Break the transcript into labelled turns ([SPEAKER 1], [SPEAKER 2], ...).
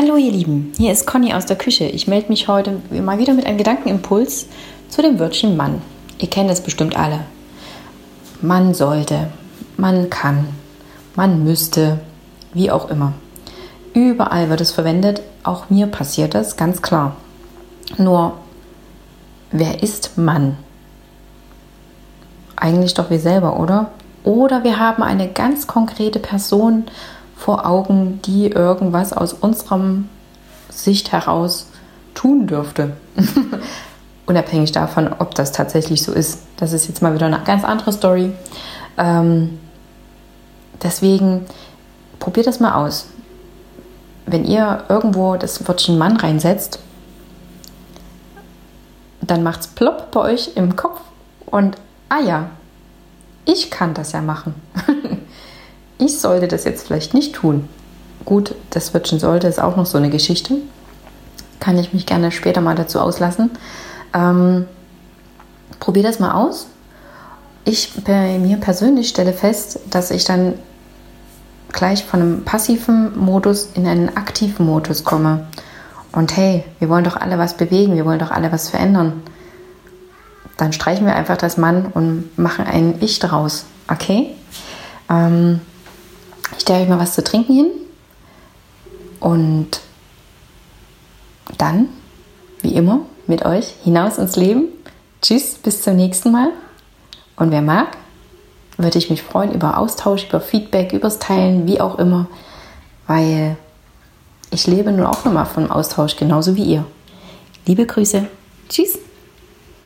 [SPEAKER 1] Hallo ihr Lieben, hier ist Conny aus der Küche. Ich melde mich heute mal wieder mit einem Gedankenimpuls zu dem Wörtchen Mann. Ihr kennt es bestimmt alle. Man sollte, man kann, man müsste, wie auch immer. Überall wird es verwendet, auch mir passiert das, ganz klar. Nur, wer ist Mann? Eigentlich doch wir selber, oder? Oder wir haben eine ganz konkrete Person vor Augen, die irgendwas aus unserem Sicht heraus tun dürfte. Unabhängig davon, ob das tatsächlich so ist. Das ist jetzt mal wieder eine ganz andere Story. Ähm, deswegen probiert das mal aus. Wenn ihr irgendwo das Wörtchen Mann reinsetzt, dann macht es plopp bei euch im Kopf und ah ja, ich kann das ja machen. ich sollte das jetzt vielleicht nicht tun. Gut, das Wörtchen sollte ist auch noch so eine Geschichte. Kann ich mich gerne später mal dazu auslassen. Ähm, probier das mal aus. Ich bei mir persönlich stelle fest, dass ich dann gleich von einem passiven Modus in einen aktiven Modus komme. Und hey, wir wollen doch alle was bewegen, wir wollen doch alle was verändern. Dann streichen wir einfach das Mann und machen ein Ich daraus. Okay? Ähm, ich stelle euch mal was zu trinken hin. Und dann, wie immer, mit euch hinaus ins Leben. Tschüss, bis zum nächsten Mal. Und wer mag, würde ich mich freuen über Austausch, über Feedback, übers Teilen, wie auch immer, weil ich lebe nun auch nochmal vom Austausch, genauso wie ihr. Liebe Grüße. Tschüss.